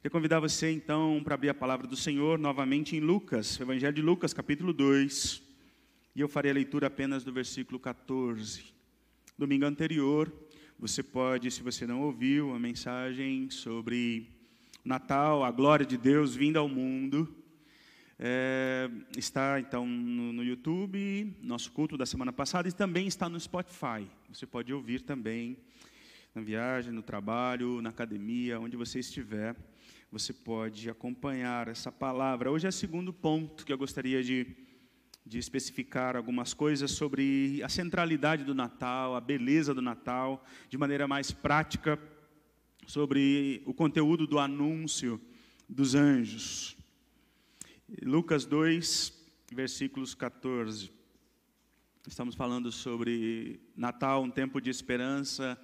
Quero convidar você então para abrir a palavra do Senhor novamente em Lucas, Evangelho de Lucas, capítulo 2. E eu farei a leitura apenas do versículo 14. Domingo anterior, você pode, se você não ouviu, a mensagem sobre Natal, a glória de Deus vinda ao mundo. É, está então no, no, YouTube, nosso culto da semana passada, e também está no Spotify. Você pode ouvir também na viagem, no trabalho, na academia, onde você estiver você pode acompanhar essa palavra. Hoje é o segundo ponto que eu gostaria de, de especificar algumas coisas sobre a centralidade do Natal, a beleza do Natal, de maneira mais prática, sobre o conteúdo do anúncio dos anjos. Lucas 2, versículos 14. Estamos falando sobre Natal, um tempo de esperança,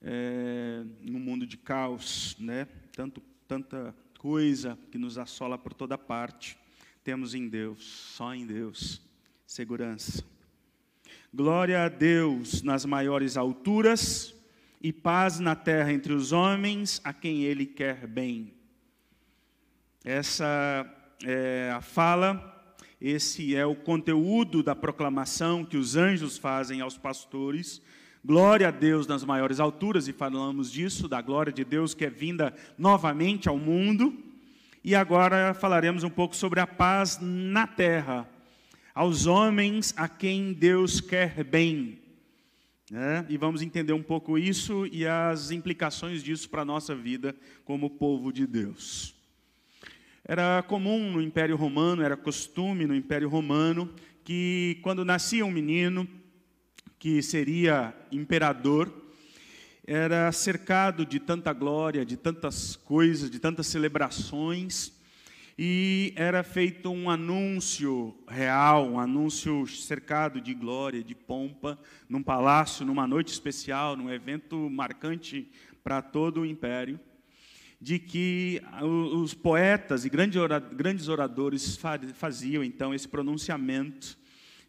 é, num mundo de caos, né? Tanto tanta coisa que nos assola por toda parte, temos em Deus, só em Deus, segurança. Glória a Deus nas maiores alturas e paz na terra entre os homens a quem Ele quer bem. Essa é a fala, esse é o conteúdo da proclamação que os anjos fazem aos pastores Glória a Deus nas maiores alturas, e falamos disso, da glória de Deus que é vinda novamente ao mundo. E agora falaremos um pouco sobre a paz na terra, aos homens a quem Deus quer bem. Né? E vamos entender um pouco isso e as implicações disso para a nossa vida como povo de Deus. Era comum no Império Romano, era costume no Império Romano, que quando nascia um menino, que seria imperador, era cercado de tanta glória, de tantas coisas, de tantas celebrações, e era feito um anúncio real, um anúncio cercado de glória, de pompa, num palácio, numa noite especial, num evento marcante para todo o império, de que os poetas e grandes oradores faziam então esse pronunciamento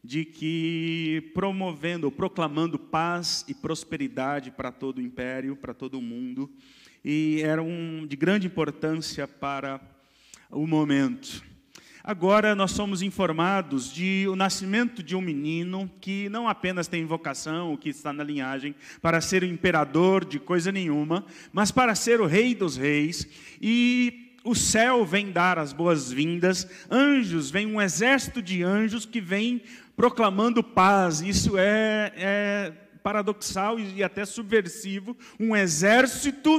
de que promovendo, proclamando paz e prosperidade para todo o império, para todo o mundo, e eram de grande importância para o momento. Agora nós somos informados de o nascimento de um menino que não apenas tem vocação, o que está na linhagem, para ser o imperador de coisa nenhuma, mas para ser o rei dos reis, e o céu vem dar as boas-vindas, anjos, vem um exército de anjos que vem proclamando paz. Isso é, é paradoxal e até subversivo. Um exército,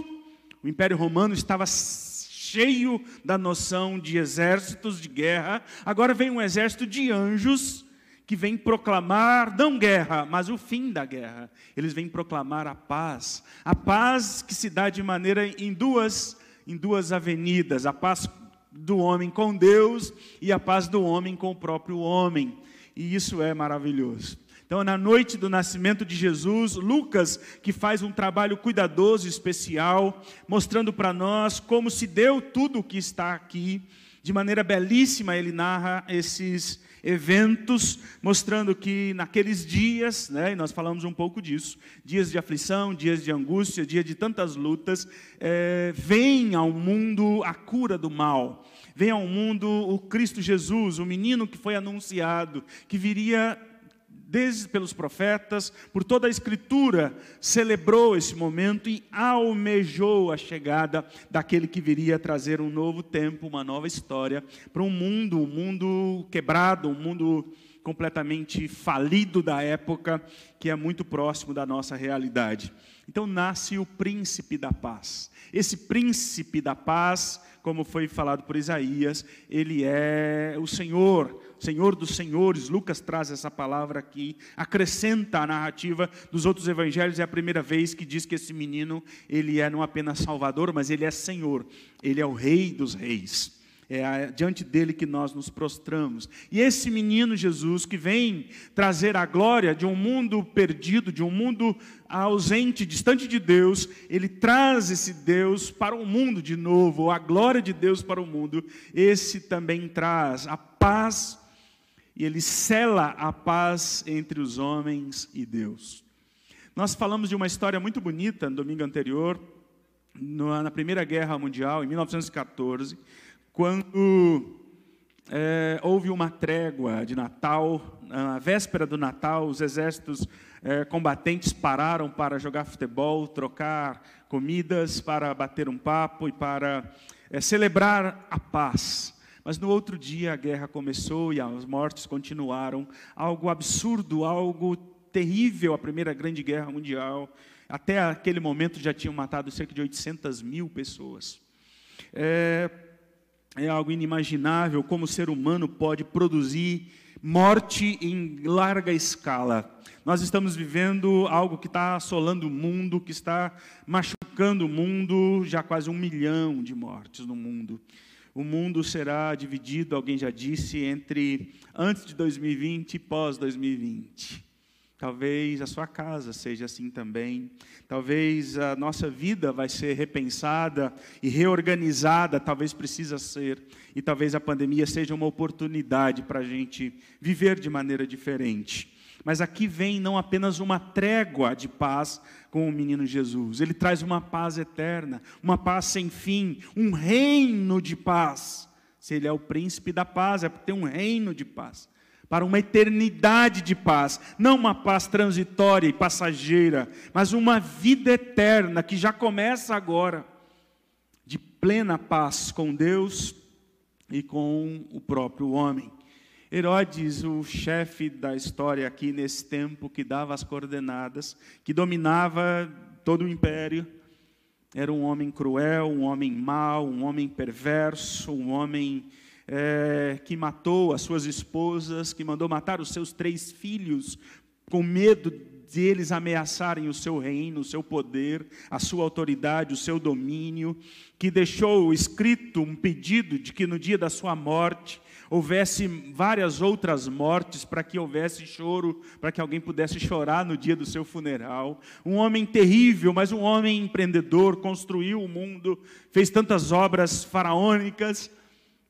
o Império Romano estava cheio da noção de exércitos de guerra. Agora vem um exército de anjos que vem proclamar não guerra, mas o fim da guerra. Eles vêm proclamar a paz. A paz que se dá de maneira em duas em duas avenidas, a paz do homem com Deus e a paz do homem com o próprio homem e isso é maravilhoso. Então, na noite do nascimento de Jesus, Lucas, que faz um trabalho cuidadoso, especial, mostrando para nós como se deu tudo o que está aqui, de maneira belíssima, ele narra esses eventos, mostrando que naqueles dias, né, e nós falamos um pouco disso, dias de aflição, dias de angústia, dias de tantas lutas, é, vem ao mundo a cura do mal vem ao mundo o Cristo Jesus, o menino que foi anunciado, que viria desde pelos profetas, por toda a escritura, celebrou esse momento e almejou a chegada daquele que viria trazer um novo tempo, uma nova história para um mundo, um mundo quebrado, um mundo completamente falido da época, que é muito próximo da nossa realidade. Então nasce o príncipe da paz. Esse príncipe da paz, como foi falado por Isaías, ele é o Senhor, Senhor dos senhores. Lucas traz essa palavra aqui, acrescenta a narrativa dos outros evangelhos. É a primeira vez que diz que esse menino, ele é não apenas Salvador, mas ele é Senhor. Ele é o Rei dos reis é diante dele que nós nos prostramos. E esse menino Jesus que vem trazer a glória de um mundo perdido, de um mundo ausente, distante de Deus, ele traz esse Deus para o mundo de novo, a glória de Deus para o mundo. Esse também traz a paz e ele cela a paz entre os homens e Deus. Nós falamos de uma história muito bonita no domingo anterior, na Primeira Guerra Mundial, em 1914, quando é, houve uma trégua de Natal, na véspera do Natal, os exércitos é, combatentes pararam para jogar futebol, trocar comidas, para bater um papo e para é, celebrar a paz. Mas no outro dia a guerra começou e as mortes continuaram. Algo absurdo, algo terrível, a Primeira Grande Guerra Mundial. Até aquele momento já tinham matado cerca de 800 mil pessoas. É, é algo inimaginável como o ser humano pode produzir morte em larga escala. Nós estamos vivendo algo que está assolando o mundo, que está machucando o mundo, já quase um milhão de mortes no mundo. O mundo será dividido, alguém já disse, entre antes de 2020 e pós 2020. Talvez a sua casa seja assim também. Talvez a nossa vida vai ser repensada e reorganizada, talvez precisa ser. E talvez a pandemia seja uma oportunidade para a gente viver de maneira diferente. Mas aqui vem não apenas uma trégua de paz com o menino Jesus, ele traz uma paz eterna, uma paz sem fim, um reino de paz. Se ele é o príncipe da paz, é para ter um reino de paz para uma eternidade de paz, não uma paz transitória e passageira, mas uma vida eterna que já começa agora, de plena paz com Deus e com o próprio homem. Herodes, o chefe da história aqui nesse tempo, que dava as coordenadas, que dominava todo o império, era um homem cruel, um homem mau, um homem perverso, um homem é, que matou as suas esposas, que mandou matar os seus três filhos, com medo de eles ameaçarem o seu reino, o seu poder, a sua autoridade, o seu domínio, que deixou escrito um pedido de que no dia da sua morte houvesse várias outras mortes para que houvesse choro, para que alguém pudesse chorar no dia do seu funeral. Um homem terrível, mas um homem empreendedor, construiu o mundo, fez tantas obras faraônicas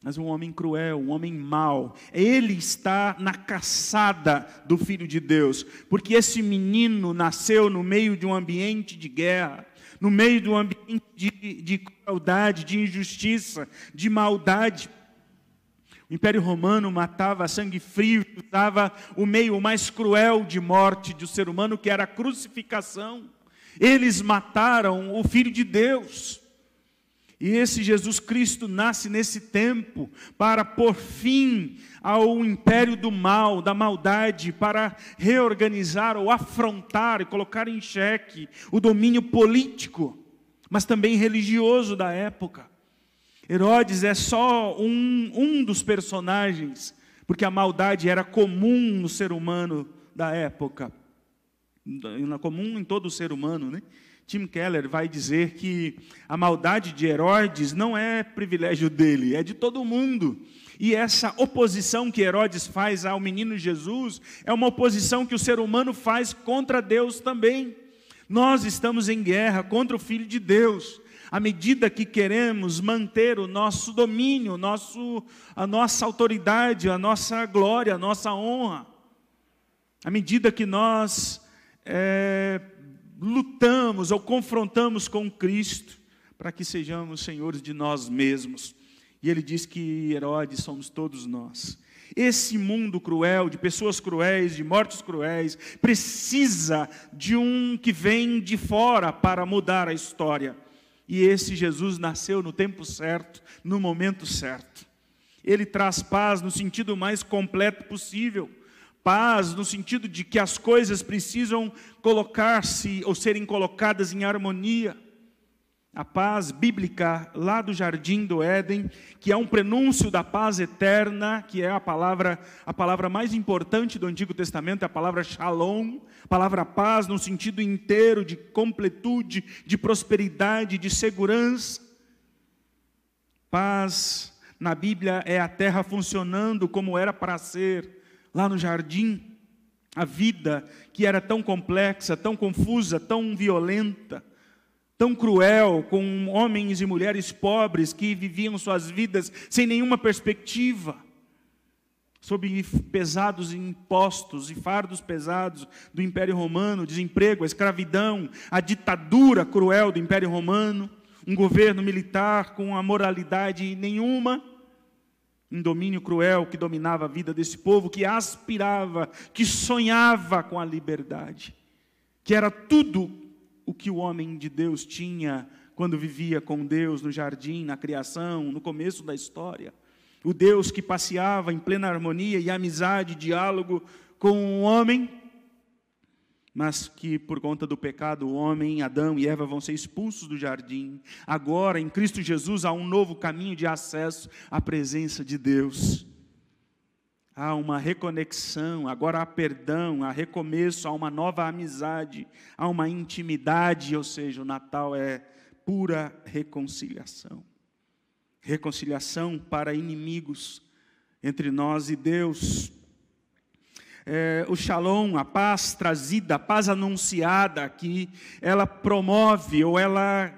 mas um homem cruel, um homem mau. Ele está na caçada do Filho de Deus, porque esse menino nasceu no meio de um ambiente de guerra, no meio de um ambiente de, de crueldade, de injustiça, de maldade. O Império Romano matava a sangue frio, usava o meio mais cruel de morte do ser humano, que era a crucificação. Eles mataram o Filho de Deus. E esse Jesus Cristo nasce nesse tempo para pôr fim ao império do mal, da maldade, para reorganizar ou afrontar e colocar em xeque o domínio político, mas também religioso da época. Herodes é só um, um dos personagens, porque a maldade era comum no ser humano da época, comum em todo ser humano, né? Tim Keller vai dizer que a maldade de Herodes não é privilégio dele, é de todo mundo. E essa oposição que Herodes faz ao menino Jesus é uma oposição que o ser humano faz contra Deus também. Nós estamos em guerra contra o Filho de Deus. À medida que queremos manter o nosso domínio, nosso, a nossa autoridade, a nossa glória, a nossa honra, à medida que nós é, lutamos ou confrontamos com Cristo para que sejamos senhores de nós mesmos. E ele diz que Herodes somos todos nós. Esse mundo cruel, de pessoas cruéis, de mortos cruéis, precisa de um que vem de fora para mudar a história. E esse Jesus nasceu no tempo certo, no momento certo. Ele traz paz no sentido mais completo possível Paz no sentido de que as coisas precisam colocar-se ou serem colocadas em harmonia. A paz bíblica lá do jardim do Éden, que é um prenúncio da paz eterna, que é a palavra a palavra mais importante do Antigo Testamento, é a palavra Shalom, palavra paz no sentido inteiro de completude, de prosperidade, de segurança. Paz na Bíblia é a terra funcionando como era para ser lá no jardim, a vida que era tão complexa, tão confusa, tão violenta, tão cruel, com homens e mulheres pobres que viviam suas vidas sem nenhuma perspectiva, sob pesados impostos e fardos pesados do Império Romano, desemprego, a escravidão, a ditadura cruel do Império Romano, um governo militar com a moralidade nenhuma, um domínio cruel que dominava a vida desse povo, que aspirava, que sonhava com a liberdade, que era tudo o que o homem de Deus tinha quando vivia com Deus no jardim, na criação, no começo da história. O Deus que passeava em plena harmonia e amizade, diálogo com o homem, mas que por conta do pecado, o homem, Adão e Eva vão ser expulsos do jardim. Agora, em Cristo Jesus, há um novo caminho de acesso à presença de Deus. Há uma reconexão, agora há perdão, há recomeço, há uma nova amizade, há uma intimidade, ou seja, o Natal é pura reconciliação. Reconciliação para inimigos entre nós e Deus é, o shalom, a paz trazida, a paz anunciada aqui, ela promove ou ela,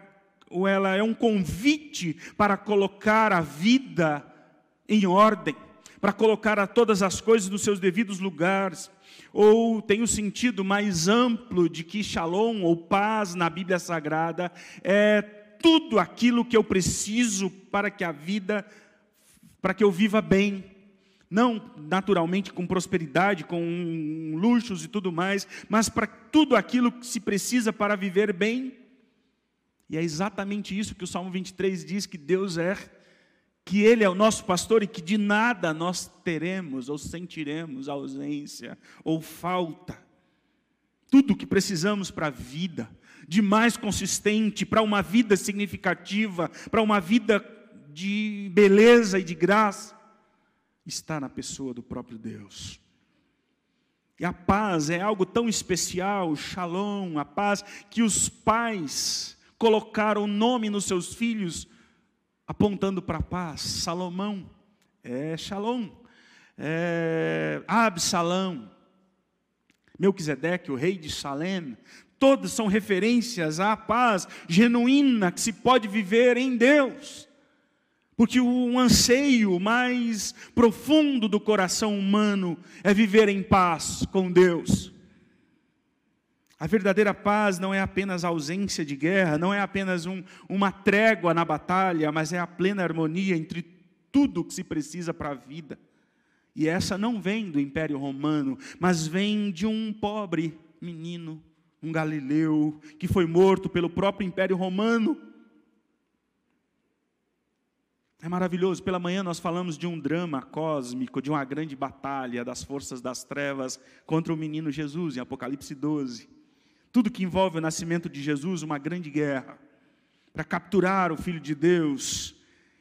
ou ela é um convite para colocar a vida em ordem, para colocar a todas as coisas nos seus devidos lugares. Ou tem o sentido mais amplo de que shalom ou paz na Bíblia Sagrada é tudo aquilo que eu preciso para que a vida, para que eu viva bem, não naturalmente com prosperidade, com luxos e tudo mais, mas para tudo aquilo que se precisa para viver bem. E é exatamente isso que o Salmo 23 diz: que Deus é, que Ele é o nosso pastor e que de nada nós teremos ou sentiremos ausência ou falta. Tudo o que precisamos para a vida, de mais consistente, para uma vida significativa, para uma vida de beleza e de graça está na pessoa do próprio Deus. E a paz é algo tão especial, shalom, a paz, que os pais colocaram o nome nos seus filhos, apontando para a paz. Salomão é shalom, é Absalão, Melquisedeque, o rei de Salem, todos são referências à paz genuína que se pode viver em Deus. Porque o anseio mais profundo do coração humano é viver em paz com Deus. A verdadeira paz não é apenas a ausência de guerra, não é apenas um, uma trégua na batalha, mas é a plena harmonia entre tudo que se precisa para a vida. E essa não vem do Império Romano, mas vem de um pobre menino, um galileu, que foi morto pelo próprio Império Romano é maravilhoso. Pela manhã nós falamos de um drama cósmico, de uma grande batalha das forças das trevas contra o menino Jesus, em Apocalipse 12. Tudo que envolve o nascimento de Jesus, uma grande guerra, para capturar o Filho de Deus.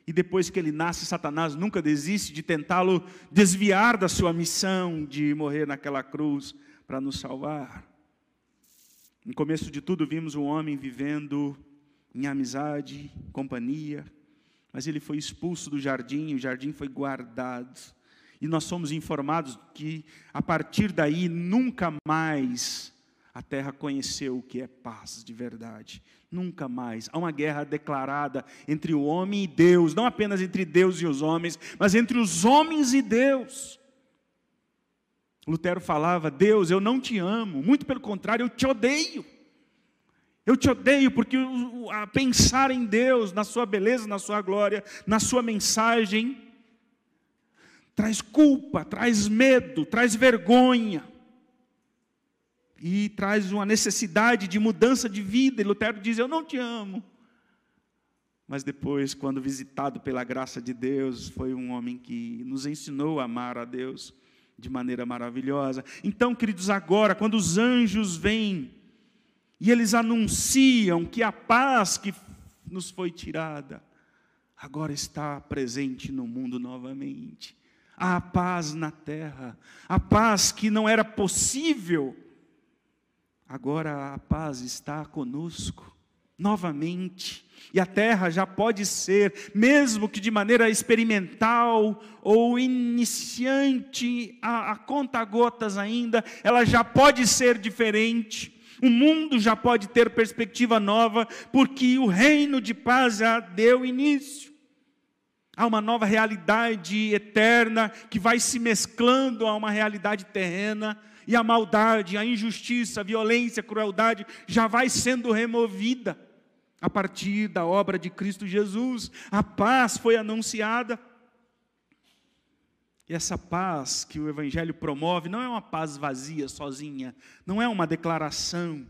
E depois que ele nasce, Satanás nunca desiste de tentá-lo desviar da sua missão de morrer naquela cruz para nos salvar. No começo de tudo, vimos o homem vivendo em amizade, companhia, mas ele foi expulso do jardim, o jardim foi guardado. E nós somos informados que a partir daí nunca mais a terra conheceu o que é paz de verdade. Nunca mais. Há uma guerra declarada entre o homem e Deus, não apenas entre Deus e os homens, mas entre os homens e Deus. Lutero falava: Deus, eu não te amo, muito pelo contrário, eu te odeio. Eu te odeio porque a pensar em Deus, na sua beleza, na sua glória, na sua mensagem, traz culpa, traz medo, traz vergonha. E traz uma necessidade de mudança de vida. E Lutero diz: Eu não te amo. Mas depois, quando visitado pela graça de Deus, foi um homem que nos ensinou a amar a Deus de maneira maravilhosa. Então, queridos, agora, quando os anjos vêm e eles anunciam que a paz que nos foi tirada agora está presente no mundo novamente. Há paz na terra, a paz que não era possível, agora a paz está conosco novamente. E a terra já pode ser, mesmo que de maneira experimental ou iniciante, a, a conta gotas ainda, ela já pode ser diferente. O mundo já pode ter perspectiva nova, porque o reino de paz já deu início. Há uma nova realidade eterna que vai se mesclando a uma realidade terrena, e a maldade, a injustiça, a violência, a crueldade já vai sendo removida. a partir da obra de Cristo Jesus. A paz foi anunciada. E essa paz que o Evangelho promove não é uma paz vazia, sozinha, não é uma declaração,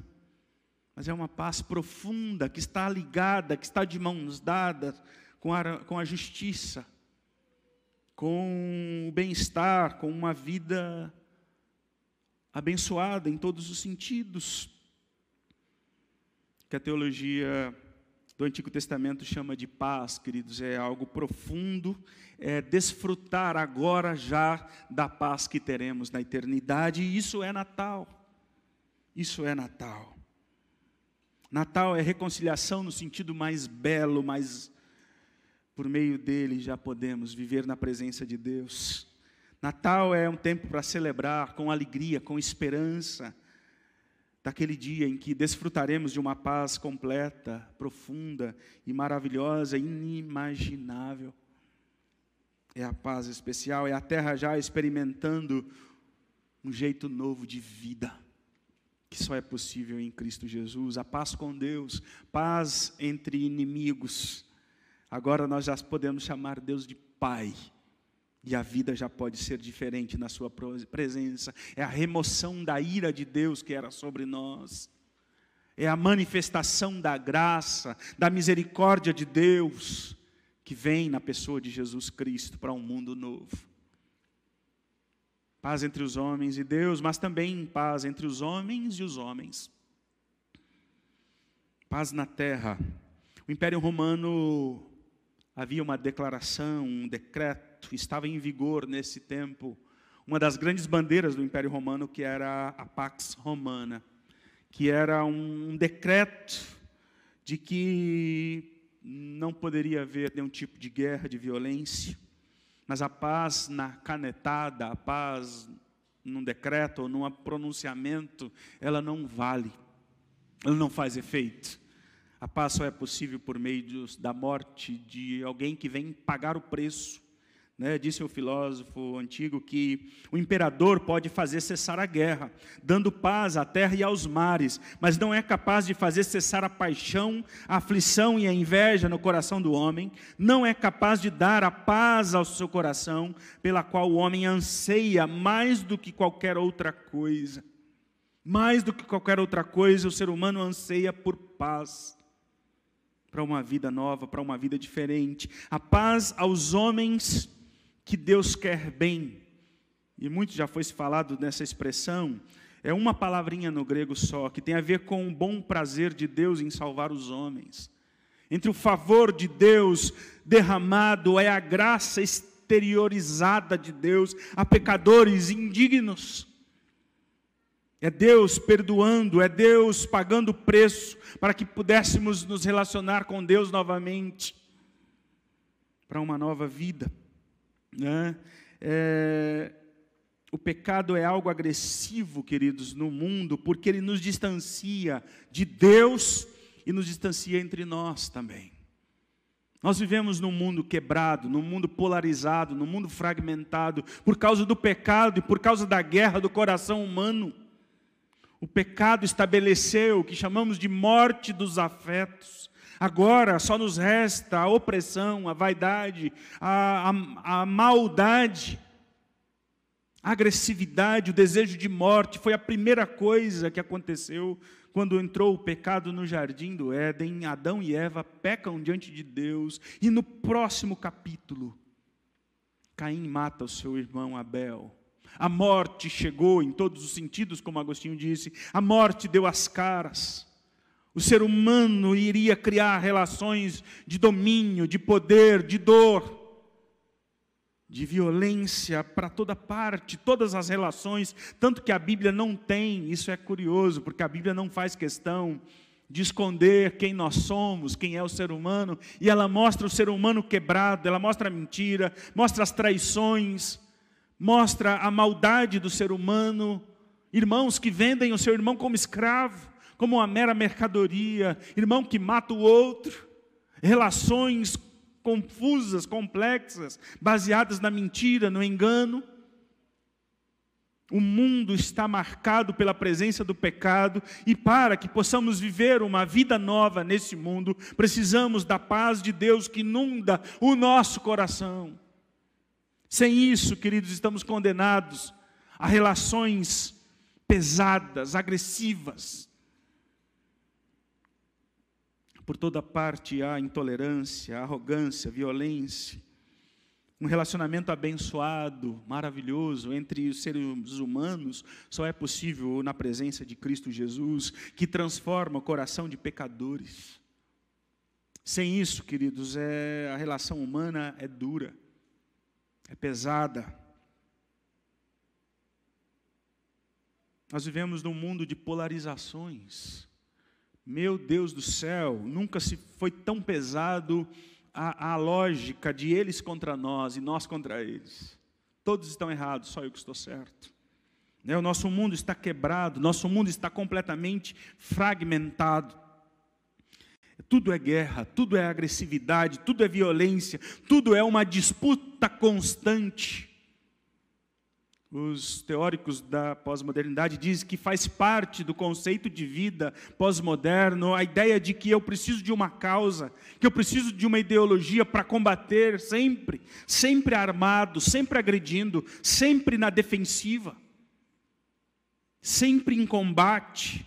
mas é uma paz profunda, que está ligada, que está de mãos dadas com a, com a justiça, com o bem-estar, com uma vida abençoada em todos os sentidos. Que a teologia do Antigo Testamento chama de paz, queridos, é algo profundo, é desfrutar agora já da paz que teremos na eternidade, e isso é Natal. Isso é Natal. Natal é reconciliação no sentido mais belo, mais por meio dele já podemos viver na presença de Deus. Natal é um tempo para celebrar com alegria, com esperança, daquele dia em que desfrutaremos de uma paz completa, profunda e maravilhosa, inimaginável. É a paz especial, é a terra já experimentando um jeito novo de vida, que só é possível em Cristo Jesus. A paz com Deus, paz entre inimigos. Agora nós já podemos chamar Deus de Pai e a vida já pode ser diferente na Sua presença. É a remoção da ira de Deus que era sobre nós. É a manifestação da graça, da misericórdia de Deus que vem na pessoa de Jesus Cristo para um mundo novo. Paz entre os homens e Deus, mas também paz entre os homens e os homens. Paz na terra. O Império Romano havia uma declaração, um decreto estava em vigor nesse tempo uma das grandes bandeiras do Império Romano, que era a Pax Romana, que era um decreto de que não poderia haver nenhum tipo de guerra, de violência, mas a paz na canetada, a paz num decreto ou num pronunciamento, ela não vale, ela não faz efeito. A paz só é possível por meio da morte de alguém que vem pagar o preço né, disse um filósofo antigo que o imperador pode fazer cessar a guerra, dando paz à terra e aos mares, mas não é capaz de fazer cessar a paixão, a aflição e a inveja no coração do homem, não é capaz de dar a paz ao seu coração, pela qual o homem anseia mais do que qualquer outra coisa. Mais do que qualquer outra coisa, o ser humano anseia por paz para uma vida nova, para uma vida diferente. A paz aos homens que Deus quer bem, e muito já foi falado nessa expressão, é uma palavrinha no grego só, que tem a ver com o bom prazer de Deus em salvar os homens. Entre o favor de Deus derramado é a graça exteriorizada de Deus a pecadores indignos. É Deus perdoando, é Deus pagando o preço para que pudéssemos nos relacionar com Deus novamente, para uma nova vida. Né? É, o pecado é algo agressivo, queridos, no mundo, porque ele nos distancia de Deus e nos distancia entre nós também. Nós vivemos num mundo quebrado, num mundo polarizado, num mundo fragmentado, por causa do pecado e por causa da guerra do coração humano. O pecado estabeleceu o que chamamos de morte dos afetos. Agora só nos resta a opressão, a vaidade, a, a, a maldade, a agressividade, o desejo de morte. Foi a primeira coisa que aconteceu quando entrou o pecado no jardim do Éden. Adão e Eva pecam diante de Deus. E no próximo capítulo, Caim mata o seu irmão Abel. A morte chegou em todos os sentidos, como Agostinho disse. A morte deu as caras. O ser humano iria criar relações de domínio, de poder, de dor, de violência para toda parte, todas as relações, tanto que a Bíblia não tem, isso é curioso, porque a Bíblia não faz questão de esconder quem nós somos, quem é o ser humano, e ela mostra o ser humano quebrado, ela mostra a mentira, mostra as traições, mostra a maldade do ser humano, irmãos que vendem o seu irmão como escravo, como uma mera mercadoria, irmão que mata o outro, relações confusas, complexas, baseadas na mentira, no engano. O mundo está marcado pela presença do pecado e para que possamos viver uma vida nova nesse mundo, precisamos da paz de Deus que inunda o nosso coração. Sem isso, queridos, estamos condenados a relações pesadas, agressivas. Por toda parte há intolerância, arrogância, violência um relacionamento abençoado, maravilhoso entre os seres humanos só é possível na presença de Cristo Jesus, que transforma o coração de pecadores. Sem isso, queridos, é, a relação humana é dura, é pesada. Nós vivemos num mundo de polarizações. Meu Deus do céu, nunca se foi tão pesado a, a lógica de eles contra nós e nós contra eles. Todos estão errados, só eu que estou certo. Né, o nosso mundo está quebrado, nosso mundo está completamente fragmentado. Tudo é guerra, tudo é agressividade, tudo é violência, tudo é uma disputa constante. Os teóricos da pós-modernidade dizem que faz parte do conceito de vida pós-moderno a ideia de que eu preciso de uma causa, que eu preciso de uma ideologia para combater sempre, sempre armado, sempre agredindo, sempre na defensiva, sempre em combate.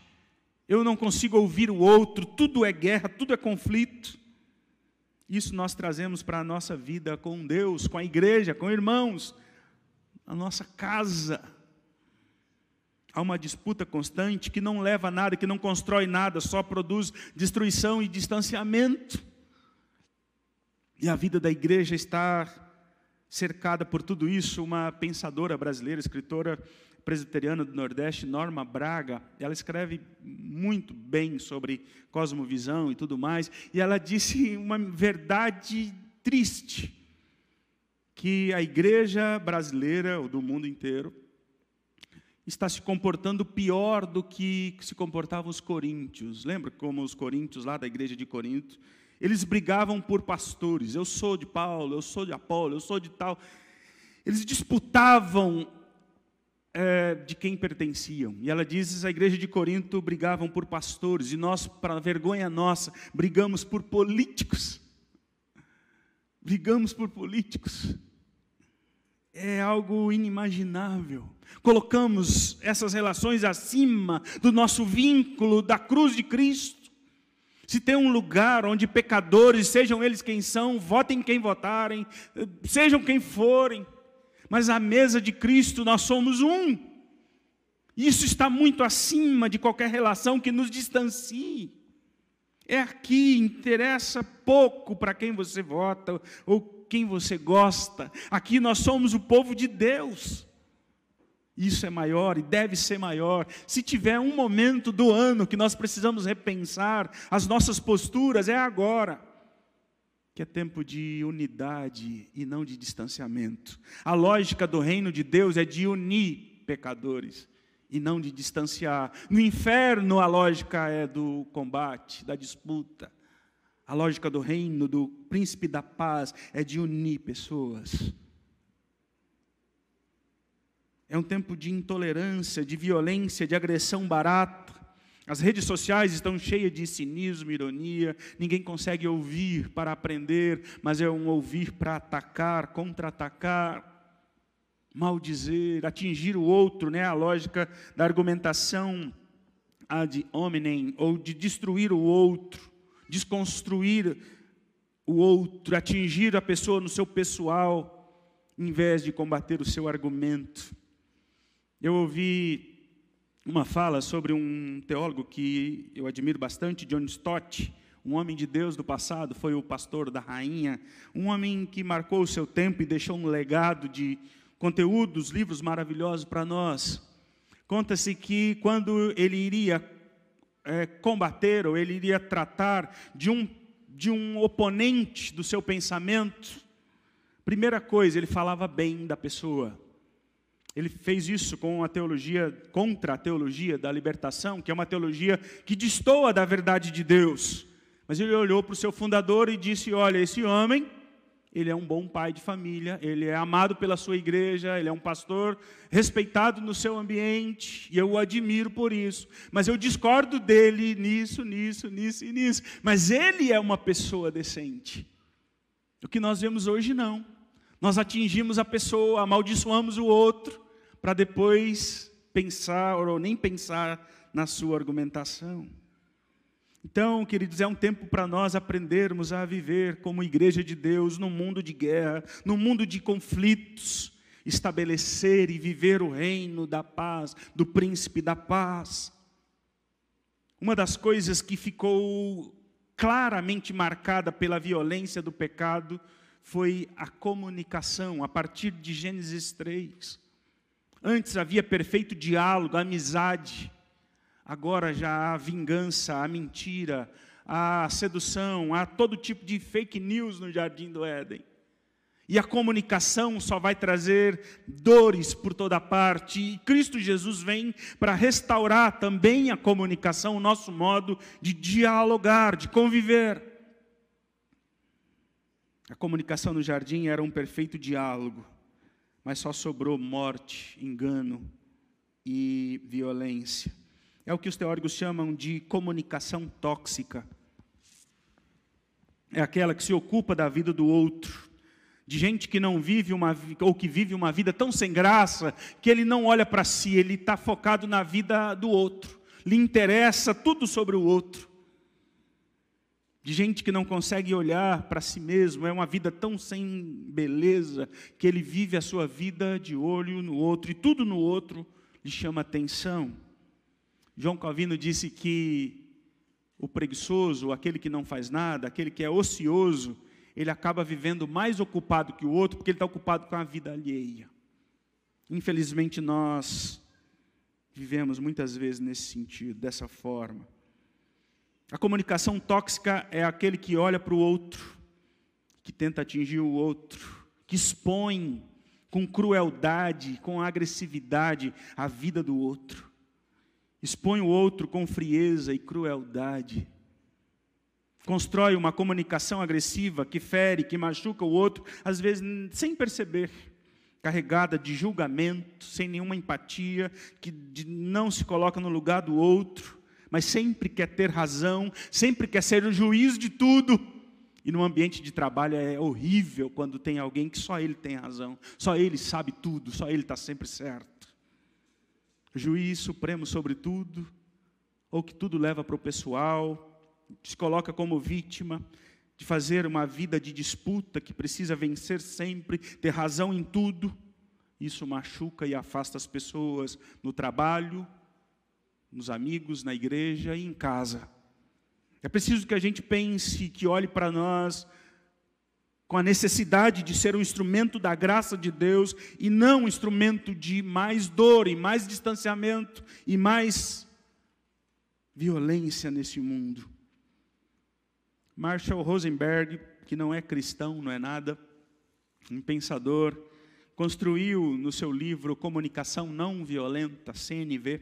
Eu não consigo ouvir o outro, tudo é guerra, tudo é conflito. Isso nós trazemos para a nossa vida com Deus, com a igreja, com irmãos a nossa casa. Há uma disputa constante que não leva a nada, que não constrói nada, só produz destruição e distanciamento. E a vida da igreja está cercada por tudo isso. Uma pensadora brasileira, escritora presbiteriana do Nordeste, Norma Braga, ela escreve muito bem sobre cosmovisão e tudo mais, e ela disse uma verdade triste que a igreja brasileira, ou do mundo inteiro, está se comportando pior do que se comportavam os coríntios. Lembra como os coríntios lá da igreja de Corinto? Eles brigavam por pastores. Eu sou de Paulo, eu sou de Apolo, eu sou de tal. Eles disputavam é, de quem pertenciam. E ela diz: a igreja de Corinto brigavam por pastores, e nós, para vergonha nossa, brigamos por políticos. Brigamos por políticos é algo inimaginável. Colocamos essas relações acima do nosso vínculo da cruz de Cristo. Se tem um lugar onde pecadores, sejam eles quem são, votem quem votarem, sejam quem forem, mas à mesa de Cristo nós somos um. Isso está muito acima de qualquer relação que nos distancie. É aqui, interessa pouco para quem você vota ou quem você gosta. Aqui nós somos o povo de Deus. Isso é maior e deve ser maior. Se tiver um momento do ano que nós precisamos repensar as nossas posturas, é agora. Que é tempo de unidade e não de distanciamento. A lógica do reino de Deus é de unir pecadores e não de distanciar. No inferno, a lógica é do combate, da disputa. A lógica do reino, do príncipe da paz, é de unir pessoas. É um tempo de intolerância, de violência, de agressão barata. As redes sociais estão cheias de cinismo, ironia. Ninguém consegue ouvir para aprender, mas é um ouvir para atacar, contra-atacar, maldizer, atingir o outro, né? A lógica da argumentação ad hominem, ou de destruir o outro desconstruir o outro, atingir a pessoa no seu pessoal, em vez de combater o seu argumento. Eu ouvi uma fala sobre um teólogo que eu admiro bastante, John Stott, um homem de Deus do passado, foi o pastor da rainha, um homem que marcou o seu tempo e deixou um legado de conteúdos, livros maravilhosos para nós. Conta-se que quando ele iria é, combater ou ele iria tratar de um, de um oponente do seu pensamento, primeira coisa, ele falava bem da pessoa. Ele fez isso com a teologia, contra a teologia da libertação, que é uma teologia que destoa da verdade de Deus. Mas ele olhou para o seu fundador e disse: Olha, esse homem, ele é um bom pai de família, ele é amado pela sua igreja, ele é um pastor respeitado no seu ambiente, e eu o admiro por isso. Mas eu discordo dele nisso, nisso, nisso e nisso. Mas ele é uma pessoa decente. O que nós vemos hoje não. Nós atingimos a pessoa, amaldiçoamos o outro, para depois pensar ou nem pensar na sua argumentação. Então, queridos, é um tempo para nós aprendermos a viver como igreja de Deus num mundo de guerra, num mundo de conflitos, estabelecer e viver o reino da paz, do príncipe da paz. Uma das coisas que ficou claramente marcada pela violência do pecado foi a comunicação, a partir de Gênesis 3. Antes havia perfeito diálogo, amizade, Agora já há vingança, há mentira, há sedução, há todo tipo de fake news no jardim do Éden. E a comunicação só vai trazer dores por toda parte. E Cristo Jesus vem para restaurar também a comunicação, o nosso modo de dialogar, de conviver. A comunicação no jardim era um perfeito diálogo, mas só sobrou morte, engano e violência. É o que os teóricos chamam de comunicação tóxica. É aquela que se ocupa da vida do outro, de gente que não vive uma ou que vive uma vida tão sem graça que ele não olha para si, ele está focado na vida do outro, lhe interessa tudo sobre o outro. De gente que não consegue olhar para si mesmo, é uma vida tão sem beleza que ele vive a sua vida de olho no outro e tudo no outro lhe chama atenção. João Calvino disse que o preguiçoso, aquele que não faz nada, aquele que é ocioso, ele acaba vivendo mais ocupado que o outro, porque ele está ocupado com a vida alheia. Infelizmente, nós vivemos muitas vezes nesse sentido, dessa forma. A comunicação tóxica é aquele que olha para o outro, que tenta atingir o outro, que expõe com crueldade, com agressividade a vida do outro expõe o outro com frieza e crueldade, constrói uma comunicação agressiva que fere, que machuca o outro, às vezes sem perceber, carregada de julgamento, sem nenhuma empatia, que não se coloca no lugar do outro, mas sempre quer ter razão, sempre quer ser o juiz de tudo. E no ambiente de trabalho é horrível quando tem alguém que só ele tem razão, só ele sabe tudo, só ele está sempre certo juiz supremo sobre tudo, ou que tudo leva para o pessoal, se coloca como vítima de fazer uma vida de disputa que precisa vencer sempre, ter razão em tudo. Isso machuca e afasta as pessoas no trabalho, nos amigos, na igreja e em casa. É preciso que a gente pense, que olhe para nós com a necessidade de ser um instrumento da graça de Deus e não um instrumento de mais dor e mais distanciamento e mais violência nesse mundo. Marshall Rosenberg, que não é cristão, não é nada, um pensador, construiu no seu livro Comunicação Não Violenta, CNV,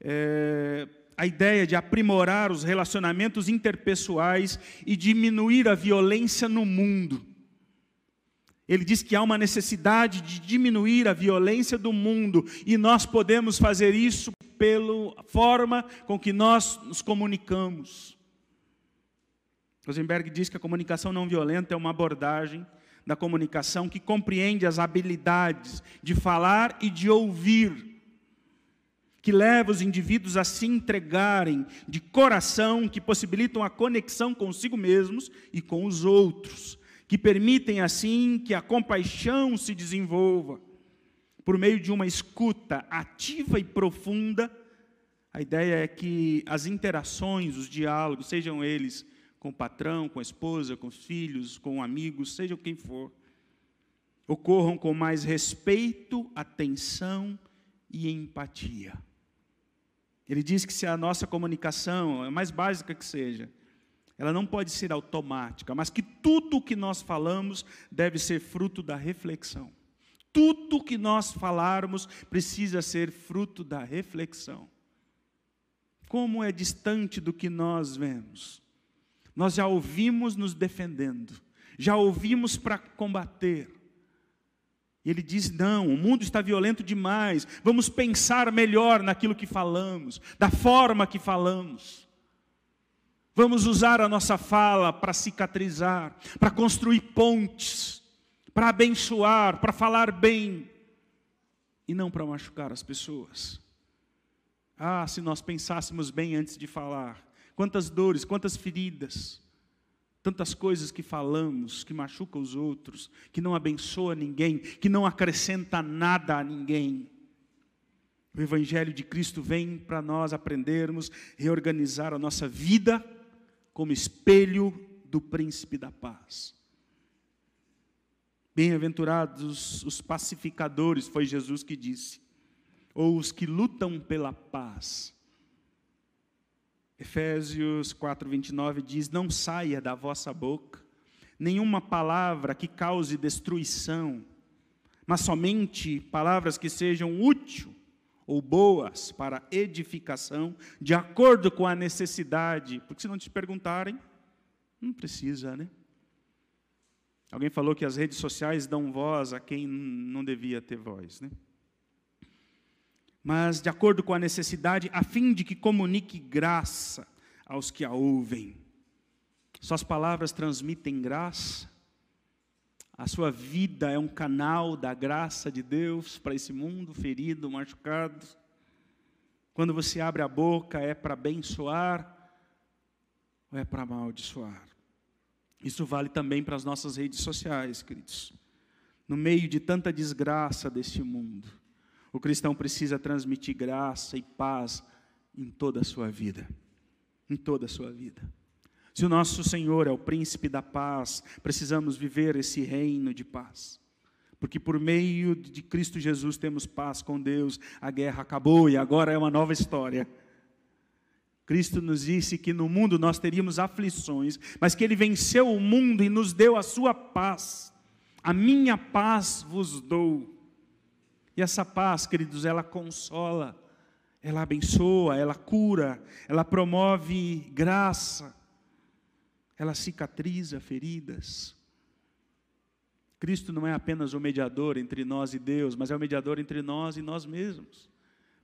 é, a ideia de aprimorar os relacionamentos interpessoais e diminuir a violência no mundo. Ele diz que há uma necessidade de diminuir a violência do mundo e nós podemos fazer isso pela forma com que nós nos comunicamos. Rosenberg diz que a comunicação não violenta é uma abordagem da comunicação que compreende as habilidades de falar e de ouvir que leva os indivíduos a se entregarem de coração, que possibilitam a conexão consigo mesmos e com os outros, que permitem assim que a compaixão se desenvolva por meio de uma escuta ativa e profunda. A ideia é que as interações, os diálogos, sejam eles com o patrão, com a esposa, com os filhos, com amigos, seja quem for, ocorram com mais respeito, atenção e empatia. Ele diz que se a nossa comunicação, a mais básica que seja, ela não pode ser automática, mas que tudo o que nós falamos deve ser fruto da reflexão. Tudo que nós falarmos precisa ser fruto da reflexão. Como é distante do que nós vemos. Nós já ouvimos nos defendendo, já ouvimos para combater. Ele diz: não, o mundo está violento demais, vamos pensar melhor naquilo que falamos, da forma que falamos. Vamos usar a nossa fala para cicatrizar, para construir pontes, para abençoar, para falar bem, e não para machucar as pessoas. Ah, se nós pensássemos bem antes de falar, quantas dores, quantas feridas, tantas coisas que falamos, que machucam os outros, que não abençoa ninguém, que não acrescenta nada a ninguém. O Evangelho de Cristo vem para nós aprendermos, reorganizar a nossa vida como espelho do príncipe da paz. Bem-aventurados os pacificadores, foi Jesus que disse, ou os que lutam pela paz. Efésios 4:29 diz: Não saia da vossa boca nenhuma palavra que cause destruição, mas somente palavras que sejam úteis ou boas para edificação, de acordo com a necessidade. Porque se não te perguntarem, não precisa, né? Alguém falou que as redes sociais dão voz a quem não devia ter voz, né? Mas de acordo com a necessidade, a fim de que comunique graça aos que a ouvem. Suas palavras transmitem graça, a sua vida é um canal da graça de Deus para esse mundo ferido, machucado. Quando você abre a boca, é para abençoar ou é para amaldiçoar? Isso vale também para as nossas redes sociais, queridos. No meio de tanta desgraça deste mundo, o cristão precisa transmitir graça e paz em toda a sua vida. Em toda a sua vida. Se o nosso Senhor é o príncipe da paz, precisamos viver esse reino de paz. Porque por meio de Cristo Jesus temos paz com Deus, a guerra acabou e agora é uma nova história. Cristo nos disse que no mundo nós teríamos aflições, mas que Ele venceu o mundo e nos deu a sua paz. A minha paz vos dou. E essa paz, queridos, ela consola, ela abençoa, ela cura, ela promove graça, ela cicatriza feridas. Cristo não é apenas o mediador entre nós e Deus, mas é o mediador entre nós e nós mesmos.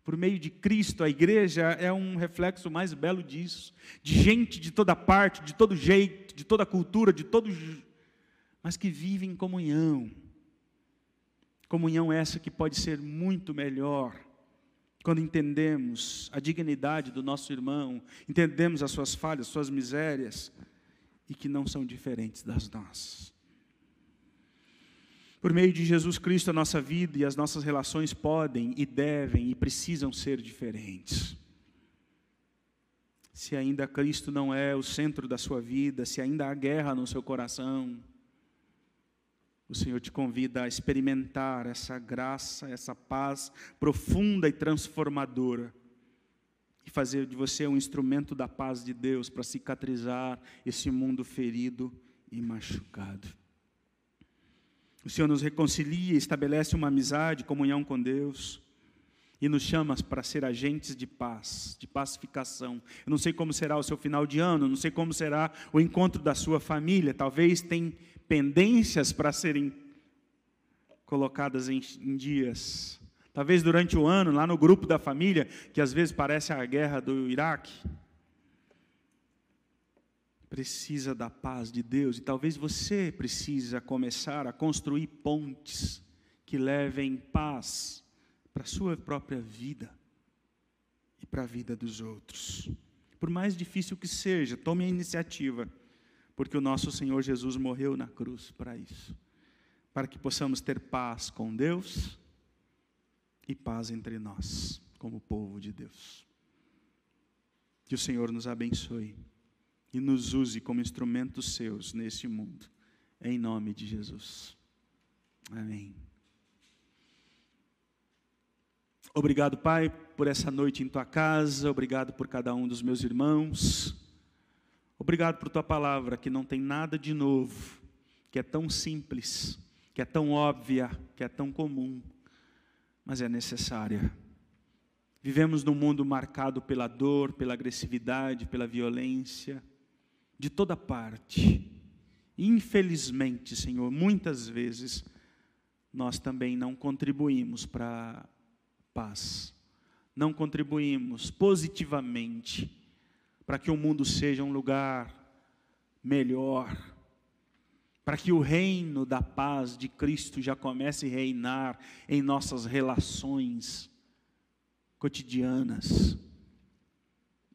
Por meio de Cristo, a igreja é um reflexo mais belo disso, de gente de toda parte, de todo jeito, de toda cultura, de todo mas que vive em comunhão. Comunhão essa que pode ser muito melhor quando entendemos a dignidade do nosso irmão, entendemos as suas falhas, suas misérias, e que não são diferentes das nossas. Por meio de Jesus Cristo, a nossa vida e as nossas relações podem e devem e precisam ser diferentes. Se ainda Cristo não é o centro da sua vida, se ainda há guerra no seu coração, o Senhor te convida a experimentar essa graça, essa paz profunda e transformadora e fazer de você um instrumento da paz de Deus para cicatrizar esse mundo ferido e machucado. O Senhor nos reconcilia, estabelece uma amizade, comunhão com Deus e nos chama para ser agentes de paz, de pacificação. Eu não sei como será o seu final de ano, não sei como será o encontro da sua família, talvez tem pendências para serem colocadas em, em dias. Talvez durante o ano, lá no grupo da família, que às vezes parece a guerra do Iraque. Precisa da paz de Deus, e talvez você precisa começar a construir pontes que levem paz para a sua própria vida e para a vida dos outros. Por mais difícil que seja, tome a iniciativa, porque o nosso Senhor Jesus morreu na cruz para isso, para que possamos ter paz com Deus e paz entre nós, como povo de Deus. Que o Senhor nos abençoe e nos use como instrumentos seus nesse mundo, em nome de Jesus. Amém. Obrigado, Pai, por essa noite em tua casa, obrigado por cada um dos meus irmãos. Obrigado por tua palavra que não tem nada de novo, que é tão simples, que é tão óbvia, que é tão comum mas é necessária. Vivemos num mundo marcado pela dor, pela agressividade, pela violência, de toda parte. Infelizmente, Senhor, muitas vezes nós também não contribuímos para a paz, não contribuímos positivamente para que o mundo seja um lugar melhor, para que o reino da paz de Cristo já comece a reinar em nossas relações cotidianas.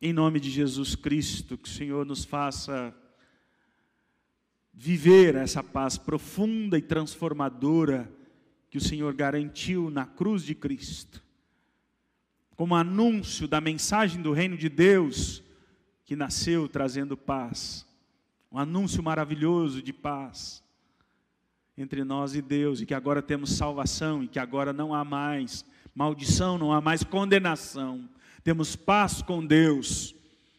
Em nome de Jesus Cristo, que o Senhor nos faça viver essa paz profunda e transformadora que o Senhor garantiu na cruz de Cristo, como anúncio da mensagem do reino de Deus que nasceu trazendo paz, um anúncio maravilhoso de paz entre nós e Deus, e que agora temos salvação, e que agora não há mais maldição, não há mais condenação, temos paz com Deus,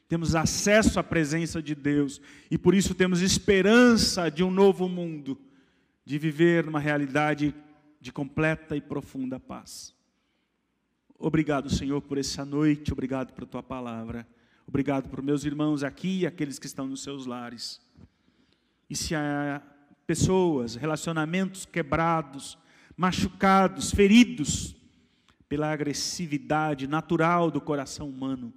temos acesso à presença de Deus, e por isso temos esperança de um novo mundo, de viver numa realidade de completa e profunda paz. Obrigado, Senhor, por essa noite, obrigado por tua palavra. Obrigado por meus irmãos aqui e aqueles que estão nos seus lares. E se há pessoas, relacionamentos quebrados, machucados, feridos pela agressividade natural do coração humano,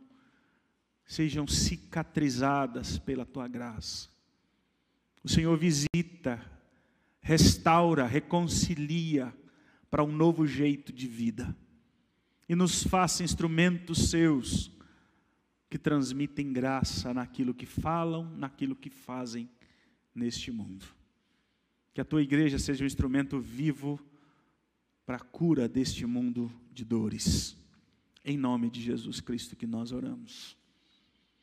sejam cicatrizadas pela tua graça. O Senhor visita, restaura, reconcilia para um novo jeito de vida e nos faça instrumentos seus que transmitem graça naquilo que falam, naquilo que fazem neste mundo. Que a tua igreja seja um instrumento vivo para a cura deste mundo de dores. Em nome de Jesus Cristo que nós oramos.